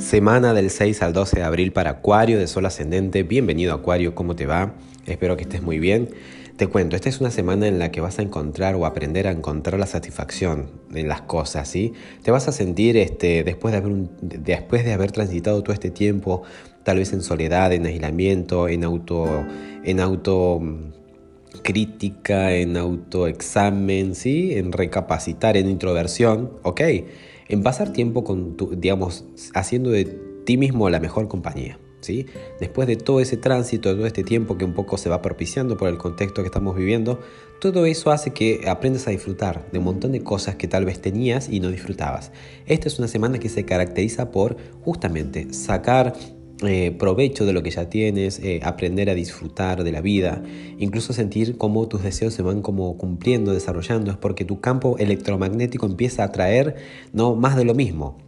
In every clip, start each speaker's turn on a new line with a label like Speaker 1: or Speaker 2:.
Speaker 1: Semana del 6 al 12 de abril para Acuario de Sol Ascendente. Bienvenido Acuario, ¿cómo te va? Espero que estés muy bien. Te cuento, esta es una semana en la que vas a encontrar o aprender a encontrar la satisfacción en las cosas, ¿sí? Te vas a sentir este, después, de haber después de haber transitado todo este tiempo, tal vez en soledad, en aislamiento, en auto, en auto crítica, en autoexamen, ¿sí? En recapacitar, en introversión, ¿ok? En pasar tiempo con digamos, haciendo de ti mismo la mejor compañía. ¿sí? Después de todo ese tránsito, de todo este tiempo que un poco se va propiciando por el contexto que estamos viviendo, todo eso hace que aprendas a disfrutar de un montón de cosas que tal vez tenías y no disfrutabas. Esta es una semana que se caracteriza por justamente sacar eh, provecho de lo que ya tienes, eh, aprender a disfrutar de la vida, incluso sentir cómo tus deseos se van como cumpliendo, desarrollando, es porque tu campo electromagnético empieza a atraer no más de lo mismo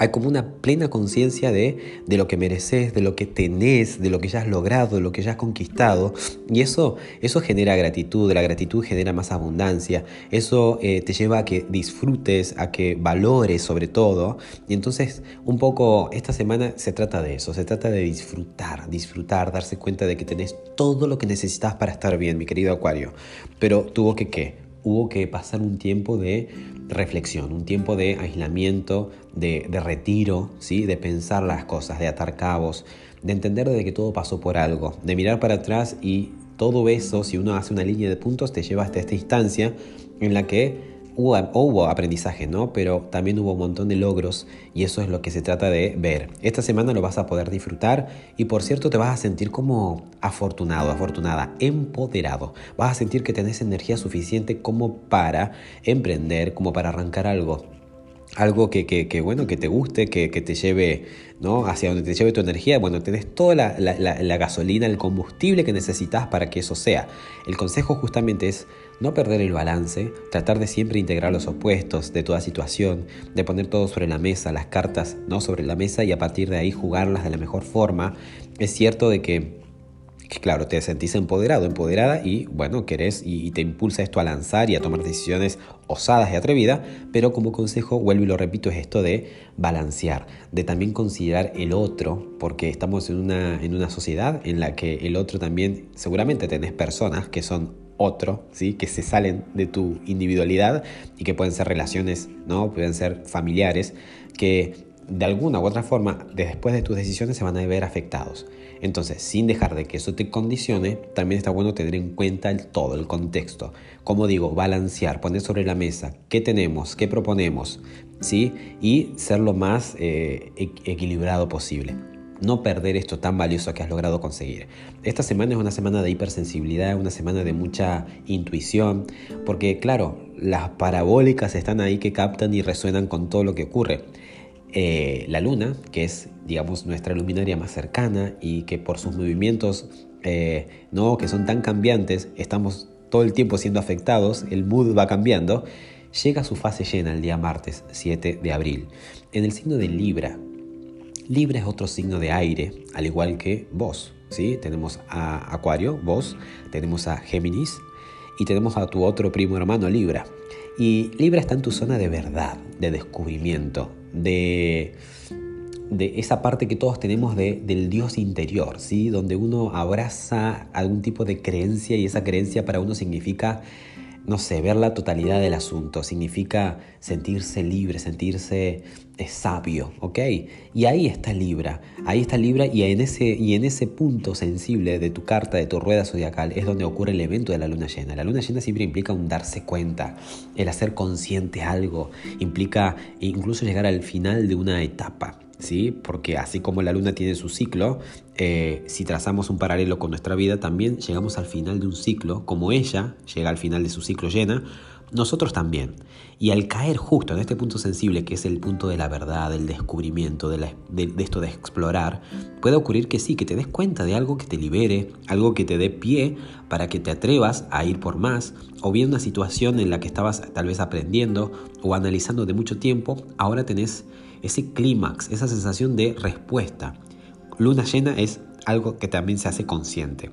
Speaker 1: hay como una plena conciencia de, de, lo que mereces, de lo que tenés, de lo que ya has logrado, de lo que ya has conquistado. Y eso, eso genera gratitud, la gratitud genera más abundancia, eso eh, te lleva a que disfrutes, a que valores sobre todo. Y entonces un poco esta semana se trata de eso, se trata de disfrutar, disfrutar, darse cuenta de que tenés todo lo que necesitas para estar bien, mi querido Acuario. Pero tuvo que qué? Hubo que pasar un tiempo de reflexión, un tiempo de aislamiento, de, retiro, ¿sí? de pensar las cosas, de atar cabos, de entender de que todo pasó por algo, de mirar para atrás y todo eso, si uno hace una línea de puntos, te lleva hasta esta instancia en la que hubo, aprendizaje, ¿no? Pero también hubo un montón de logros y eso es lo que se trata de ver. Esta semana lo vas a poder disfrutar y por cierto te vas a sentir como afortunado, afortunada, empoderado. Vas a sentir que tenés energía suficiente como para emprender, como para arrancar algo algo que, que, bueno, que te guste, que, te lleve ¿no? hacia donde te lleve tu energía, bueno, tenés toda la, la, gasolina, el combustible que necesitas para que eso sea. El consejo justamente es no perder el balance, tratar de siempre integrar los opuestos de toda situación, de poner todo sobre la mesa, las cartas no sobre la mesa y a partir de ahí jugarlas de la mejor forma. Es cierto de que que claro, te sentís empoderado, empoderada y bueno, querés y, te impulsa esto a lanzar y a tomar decisiones osadas y atrevidas, pero como consejo, vuelvo y lo repito, es esto de balancear, de también considerar el otro, porque estamos en una, en una sociedad en la que el otro también, seguramente tenés personas que son otro, ¿sí? que se salen de tu individualidad y que pueden ser relaciones, ¿no? pueden ser familiares, que de alguna u otra forma, después de tus decisiones se van a ver afectados. Entonces, sin dejar de que eso te condicione, también está bueno tener en cuenta todo, el contexto. Como digo, balancear, poner sobre la mesa qué tenemos, qué proponemos, ¿sí? Y ser lo más eh, equilibrado posible. No perder esto tan valioso que has logrado conseguir. Esta semana es una semana de hipersensibilidad, una semana de mucha intuición, porque claro, las parabólicas están ahí que captan y resuenan con todo lo que ocurre. Eh, la luna, que es, digamos, nuestra luminaria más cercana y que por sus movimientos, eh, no, que son tan cambiantes, estamos todo el tiempo siendo afectados, el mood va cambiando, llega a su fase llena el día martes 7 de abril, en el signo de Libra. Libra es otro signo de aire, al igual que vos, ¿sí? Tenemos a Acuario, vos, tenemos a Géminis y tenemos a tu otro primo hermano Libra. Y Libra está en tu zona de verdad, de descubrimiento, de, de esa parte que todos tenemos de, del Dios interior, ¿sí? donde uno abraza algún tipo de creencia y esa creencia para uno significa no sé, ver la totalidad del asunto, significa sentirse libre, sentirse eh, sabio, ¿ok? Y ahí está Libra, ahí está Libra y en, ese, y en ese punto sensible de tu carta, de tu rueda zodiacal, es donde ocurre el evento de la luna llena. La luna llena siempre implica un darse cuenta, el hacer consciente algo, implica incluso llegar al final de una etapa. ¿Sí? Porque así como la luna tiene su ciclo, eh, si trazamos un paralelo con nuestra vida, también llegamos al final de un ciclo, como ella llega al final de su ciclo llena, nosotros también. Y al caer justo en este punto sensible, que es el punto de la verdad, del descubrimiento, de, esto de explorar, puede ocurrir que sí, que te des cuenta de algo que te libere, algo que te dé pie para que te atrevas a ir por más, o bien una situación en la que estabas tal vez aprendiendo o analizando de mucho tiempo, ahora tenés ese clímax, esa sensación de respuesta. Luna llena es algo que también se hace consciente.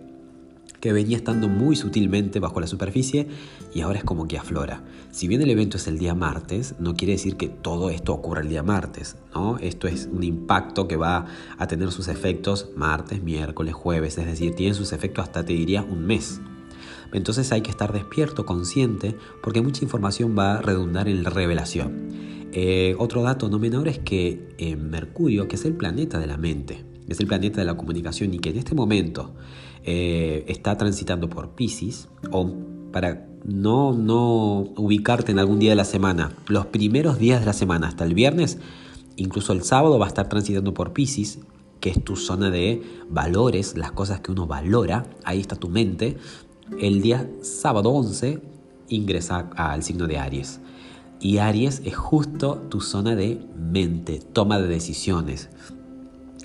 Speaker 1: que venía estando muy sutilmente bajo la superficie y ahora es como que aflora. Si bien el evento es el día martes, no quiere decir que todo esto ocurra el día martes, ¿no? Esto es un impacto que va a tener sus efectos martes, miércoles, jueves, es decir, tiene sus efectos hasta te diría un mes. Entonces hay que estar despierto, consciente, porque mucha información va a redundar en la revelación. Eh, otro dato no menor es que eh, Mercurio, que es el planeta de la mente, es el planeta de la comunicación y que en este momento eh, está transitando por Pisces, o para no, no ubicarte en algún día de la semana, los primeros días de la semana hasta el viernes, incluso el sábado va a estar transitando por Pisces, que es tu zona de valores, las cosas que uno valora, ahí está tu mente. El día sábado 11 ingresa al signo de Aries. Y Aries es justo tu zona de mente, toma de decisiones.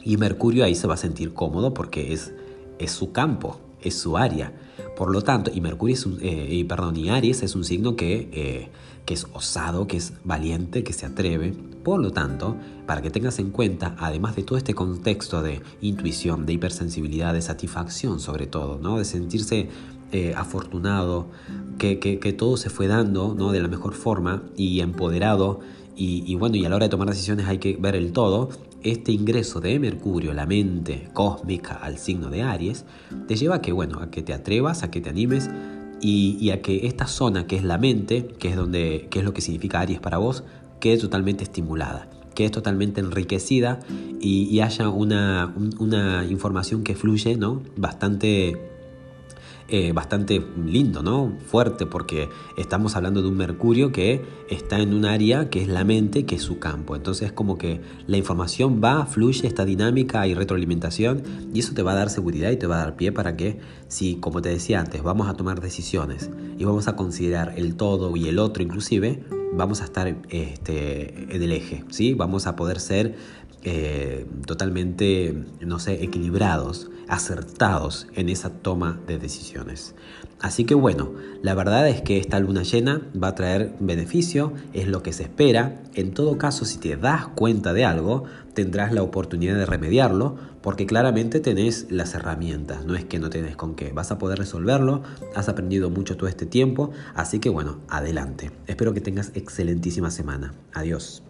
Speaker 1: Y Mercurio ahí se va a sentir cómodo porque es, es su campo, es su área. Por lo tanto, y Mercurio es eh, y, perdón, y Aries es un signo que, eh, que es osado, que es valiente, que se atreve. Por lo tanto, para que tengas en cuenta, además de todo este contexto de intuición, de hipersensibilidad, de satisfacción sobre todo, ¿no? de sentirse eh, afortunado, que, todo se fue dando ¿no? de la mejor forma y empoderado. Y, y, bueno, y a la hora de tomar decisiones hay que ver el todo. Este ingreso de Mercurio, la mente cósmica al signo de Aries, te lleva a que, bueno, a que te atrevas, a que te animes y, y, a que esta zona que es la mente, que es, donde, que es lo que significa Aries para vos, quede totalmente estimulada que es totalmente enriquecida y, haya una, una, información que fluye ¿no? bastante eh, bastante lindo, ¿no? Fuerte, porque estamos hablando de un Mercurio que está en un área que es la mente, que es su campo. Entonces es como que la información va, fluye, esta dinámica y retroalimentación y eso te va a dar seguridad y te va a dar pie para que si, como te decía antes, vamos a tomar decisiones y vamos a considerar el todo y el otro inclusive, vamos a estar este, en el eje, ¿sí? Vamos a poder ser eh, totalmente, no sé, equilibrados, acertados en esa toma de decisiones. Así que bueno, la verdad es que esta luna llena va a traer beneficio, es lo que se espera. En todo caso, si te das cuenta de algo, tendrás la oportunidad de remediarlo, porque claramente tenés las herramientas, no es que no tenés con qué, vas a poder resolverlo, has aprendido mucho todo este tiempo, así que bueno, adelante. Espero que tengas excelentísima semana. Adiós.